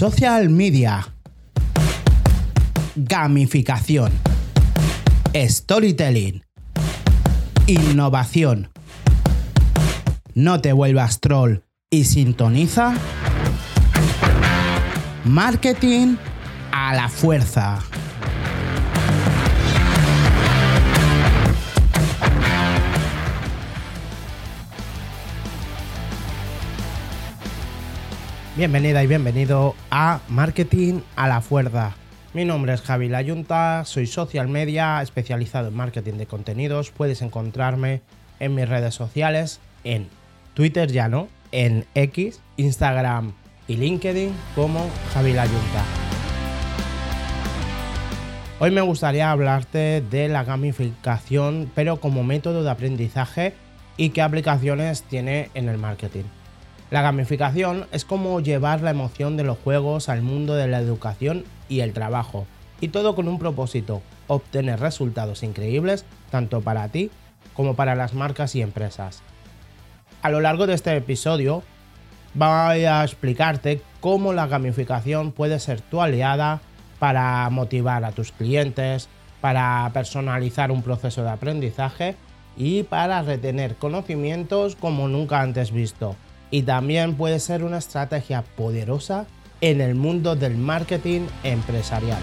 Social media. Gamificación. Storytelling. Innovación. No te vuelvas troll y sintoniza. Marketing a la fuerza. Bienvenida y bienvenido a Marketing a la Fuerza. Mi nombre es Javi Layunta, soy social media especializado en marketing de contenidos. Puedes encontrarme en mis redes sociales, en Twitter ya no, en X, Instagram y LinkedIn como Javi Layunta. Hoy me gustaría hablarte de la gamificación, pero como método de aprendizaje y qué aplicaciones tiene en el marketing. La gamificación es como llevar la emoción de los juegos al mundo de la educación y el trabajo, y todo con un propósito, obtener resultados increíbles tanto para ti como para las marcas y empresas. A lo largo de este episodio voy a explicarte cómo la gamificación puede ser tu aliada para motivar a tus clientes, para personalizar un proceso de aprendizaje y para retener conocimientos como nunca antes visto y también puede ser una estrategia poderosa en el mundo del marketing empresarial.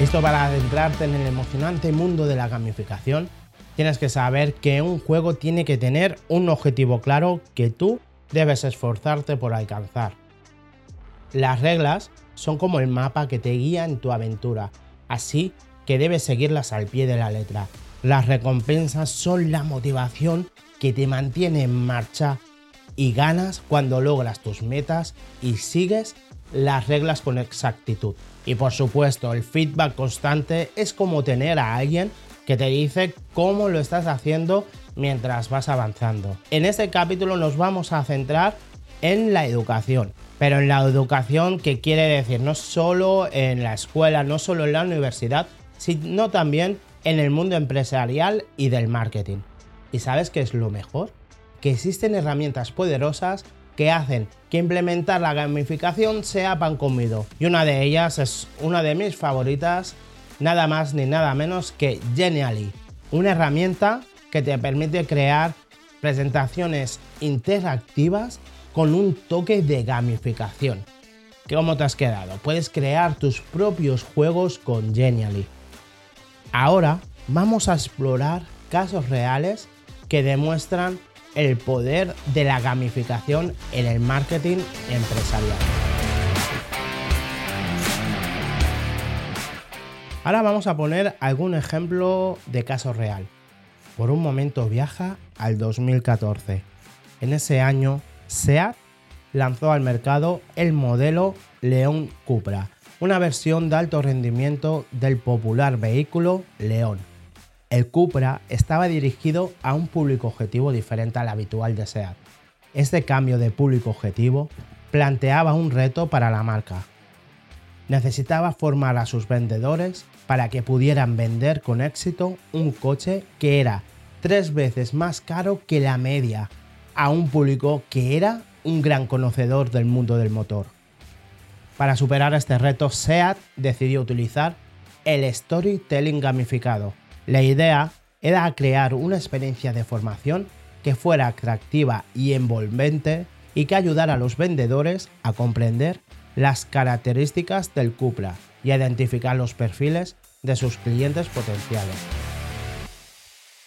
Esto para adentrarte en el emocionante mundo de la gamificación, tienes que saber que un juego tiene que tener un objetivo claro que tú debes esforzarte por alcanzar. Las reglas son como el mapa que te guía en tu aventura, así que debes seguirlas al pie de la letra. Las recompensas son la motivación que te mantiene en marcha y ganas cuando logras tus metas y sigues las reglas con exactitud. Y por supuesto, el feedback constante es como tener a alguien que te dice cómo lo estás haciendo mientras vas avanzando. En este capítulo nos vamos a centrar en la educación, pero en la educación que quiere decir no solo en la escuela, no solo en la universidad, sino también en el mundo empresarial y del marketing. ¿Y sabes qué es lo mejor? Que existen herramientas poderosas que hacen que implementar la gamificación sea pan comido. Y una de ellas es una de mis favoritas, nada más ni nada menos que Genially, una herramienta que te permite crear presentaciones interactivas con un toque de gamificación. ¿Cómo te has quedado? Puedes crear tus propios juegos con Genially. Ahora vamos a explorar casos reales que demuestran el poder de la gamificación en el marketing empresarial. Ahora vamos a poner algún ejemplo de caso real. Por un momento viaja al 2014. En ese año, SEAT lanzó al mercado el modelo León Cupra, una versión de alto rendimiento del popular vehículo León. El Cupra estaba dirigido a un público objetivo diferente al habitual de SEAT. Este cambio de público objetivo planteaba un reto para la marca. Necesitaba formar a sus vendedores para que pudieran vender con éxito un coche que era tres veces más caro que la media a un público que era un gran conocedor del mundo del motor. Para superar este reto, SEAT decidió utilizar el storytelling gamificado. La idea era crear una experiencia de formación que fuera atractiva y envolvente y que ayudara a los vendedores a comprender las características del Cupra y a identificar los perfiles de sus clientes potenciales.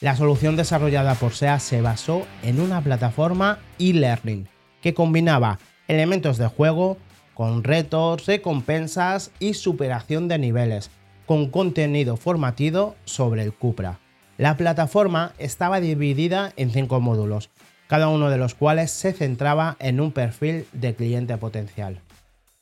La solución desarrollada por SEAT se basó en una plataforma e-learning que combinaba elementos de juego, con retos, recompensas y superación de niveles, con contenido formativo sobre el Cupra. La plataforma estaba dividida en cinco módulos, cada uno de los cuales se centraba en un perfil de cliente potencial.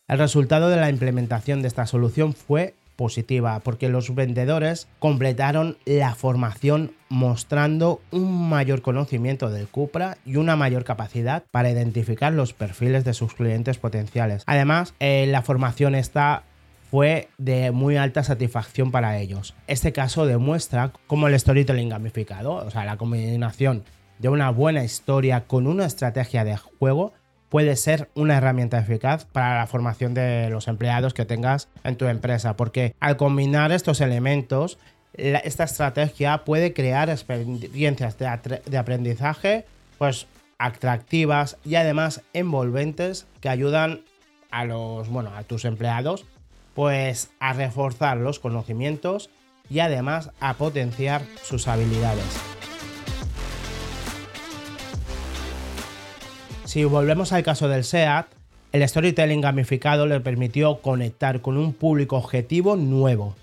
El resultado de la implementación de esta solución fue positiva porque los vendedores completaron la formación mostrando un mayor conocimiento del Cupra y una mayor capacidad para identificar los perfiles de sus clientes potenciales. Además, eh, la formación esta fue de muy alta satisfacción para ellos. Este caso demuestra cómo el storytelling gamificado, o sea, la combinación de una buena historia con una estrategia de juego puede ser una herramienta eficaz para la formación de los empleados que tengas en tu empresa, porque al combinar estos elementos, esta estrategia puede crear experiencias de, aprendizaje pues atractivas y además envolventes que ayudan a los bueno a tus empleados pues a reforzar los conocimientos y además a potenciar sus habilidades. Si volvemos al caso del SEAT, el storytelling gamificado le permitió conectar con un público objetivo nuevo.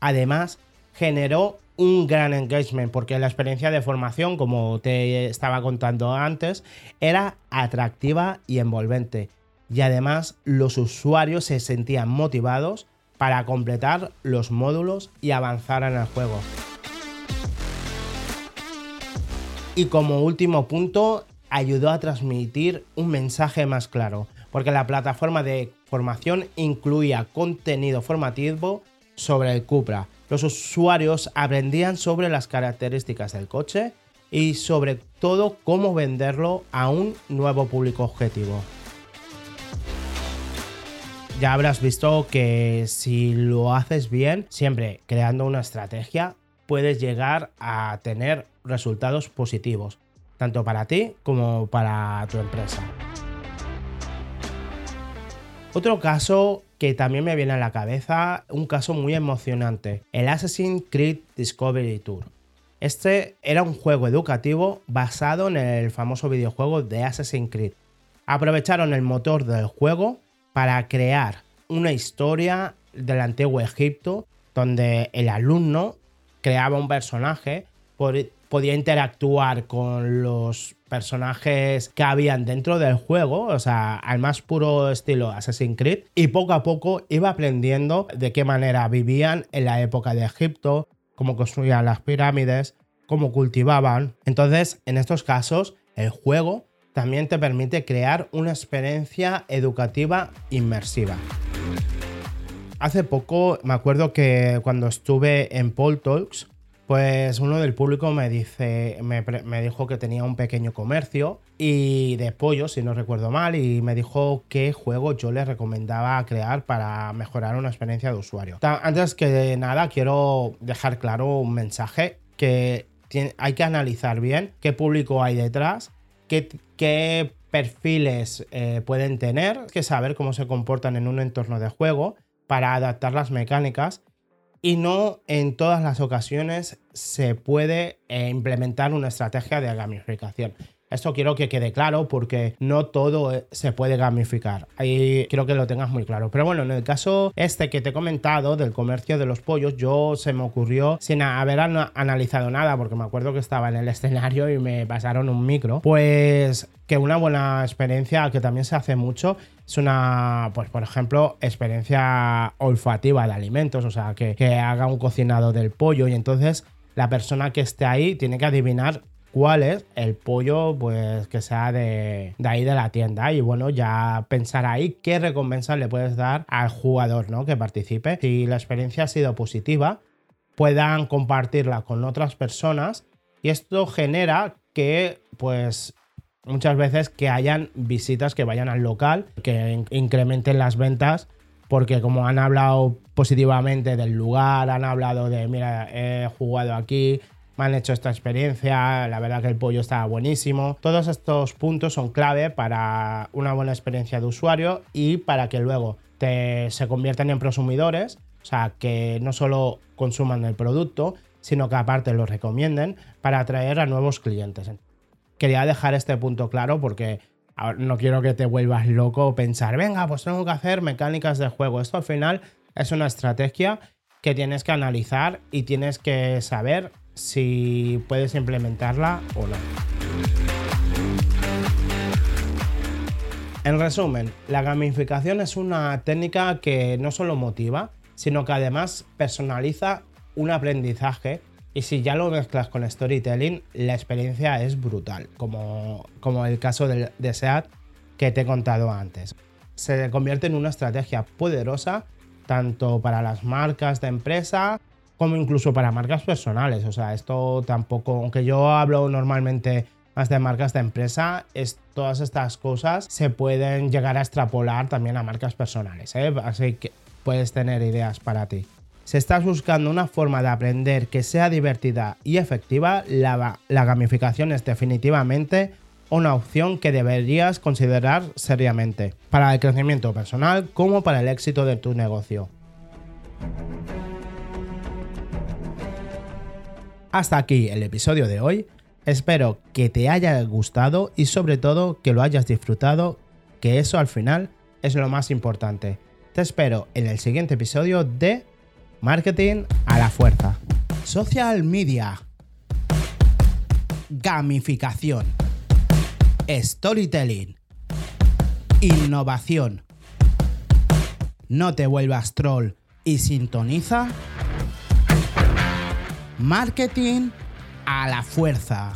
Además, generó un gran engagement porque la experiencia de formación, como te estaba contando antes, era atractiva y envolvente. Y además los usuarios se sentían motivados para completar los módulos y avanzar en el juego. Y como último punto, ayudó a transmitir un mensaje más claro, porque la plataforma de formación incluía contenido formativo sobre el Cupra. Los usuarios aprendían sobre las características del coche y sobre todo cómo venderlo a un nuevo público objetivo. Ya habrás visto que si lo haces bien, siempre creando una estrategia, puedes llegar a tener resultados positivos tanto para ti como para tu empresa. Otro caso que también me viene a la cabeza, un caso muy emocionante, el Assassin's Creed Discovery Tour. Este era un juego educativo basado en el famoso videojuego de Assassin's Creed. Aprovecharon el motor del juego para crear una historia del antiguo Egipto donde el alumno creaba un personaje podía interactuar con los personajes que habían dentro del juego, o sea, al más puro estilo Assassin's Creed, y poco a poco iba aprendiendo de qué manera vivían en la época de Egipto, cómo construían las pirámides, cómo cultivaban. Entonces, en estos casos, el juego también te permite crear una experiencia educativa inmersiva. Hace poco me acuerdo que cuando estuve en Paul Talks, pues uno del público me dice, me, dijo que tenía un pequeño comercio y de pollo, si no recuerdo mal, y me dijo qué juego yo le recomendaba crear para mejorar una experiencia de usuario. Antes que nada, quiero dejar claro un mensaje que hay que analizar bien qué público hay detrás, qué, perfiles eh, pueden tener, que saber cómo se comportan en un entorno de juego para adaptar las mecánicas y no en todas las ocasiones se puede eh, implementar una estrategia de gamificación. Esto quiero que quede claro porque no todo eh, se puede gamificar. Ahí quiero que lo tengas muy claro. Pero bueno, en el caso este que te he comentado del comercio de los pollos, yo se me ocurrió sin haber analizado nada, porque me acuerdo que estaba en el escenario y me pasaron un micro. Pues que una buena experiencia que también se hace mucho es una, pues por ejemplo, experiencia olfativa de alimentos, o sea, que, que haga un cocinado del pollo y entonces la persona que esté ahí tiene que adivinar cuál es el pollo pues que sea de, ahí de la tienda. Y bueno ya pensar ahí qué recompensa le puedes dar al jugador ¿no? que participe. Si la experiencia ha sido positiva puedan compartirla con otras personas. Y esto genera que pues muchas veces que hayan visitas que vayan al local que incrementen las ventas porque como han hablado positivamente del lugar, han hablado de, mira, he jugado aquí, me han hecho esta experiencia, la verdad que el pollo estaba buenísimo. Todos estos puntos son clave para una buena experiencia de usuario y para que luego te, se conviertan en prosumidores, o sea, que no solo consuman el producto, sino que aparte lo recomienden para atraer a nuevos clientes. Quería dejar este punto claro porque no quiero que te vuelvas loco pensar, venga, pues tengo que hacer mecánicas de juego. Esto al final es una estrategia que tienes que analizar y tienes que saber si puedes implementarla o no. En resumen, la gamificación es una técnica que no solo motiva, sino que además personaliza un aprendizaje y si ya lo mezclas con storytelling, la experiencia es brutal, como, como el caso de, de SEAT que te he contado antes. Se convierte en una estrategia poderosa tanto para las marcas de empresa como incluso para marcas personales. O sea, esto tampoco, aunque yo hablo normalmente más de marcas de empresa, es, todas estas cosas se pueden llegar a extrapolar también a marcas personales, ¿eh? así que puedes tener ideas para ti. Si estás buscando una forma de aprender que sea divertida y efectiva, la, la gamificación es definitivamente una opción que deberías considerar seriamente, para el crecimiento personal como para el éxito de tu negocio. Hasta aquí el episodio de hoy. Espero que te haya gustado y sobre todo que lo hayas disfrutado, que eso al final es lo más importante. Te espero en el siguiente episodio de Marketing a la Fuerza. Social Media. Gamificación. Storytelling. Innovación. No te vuelvas troll y sintoniza. Marketing a la fuerza.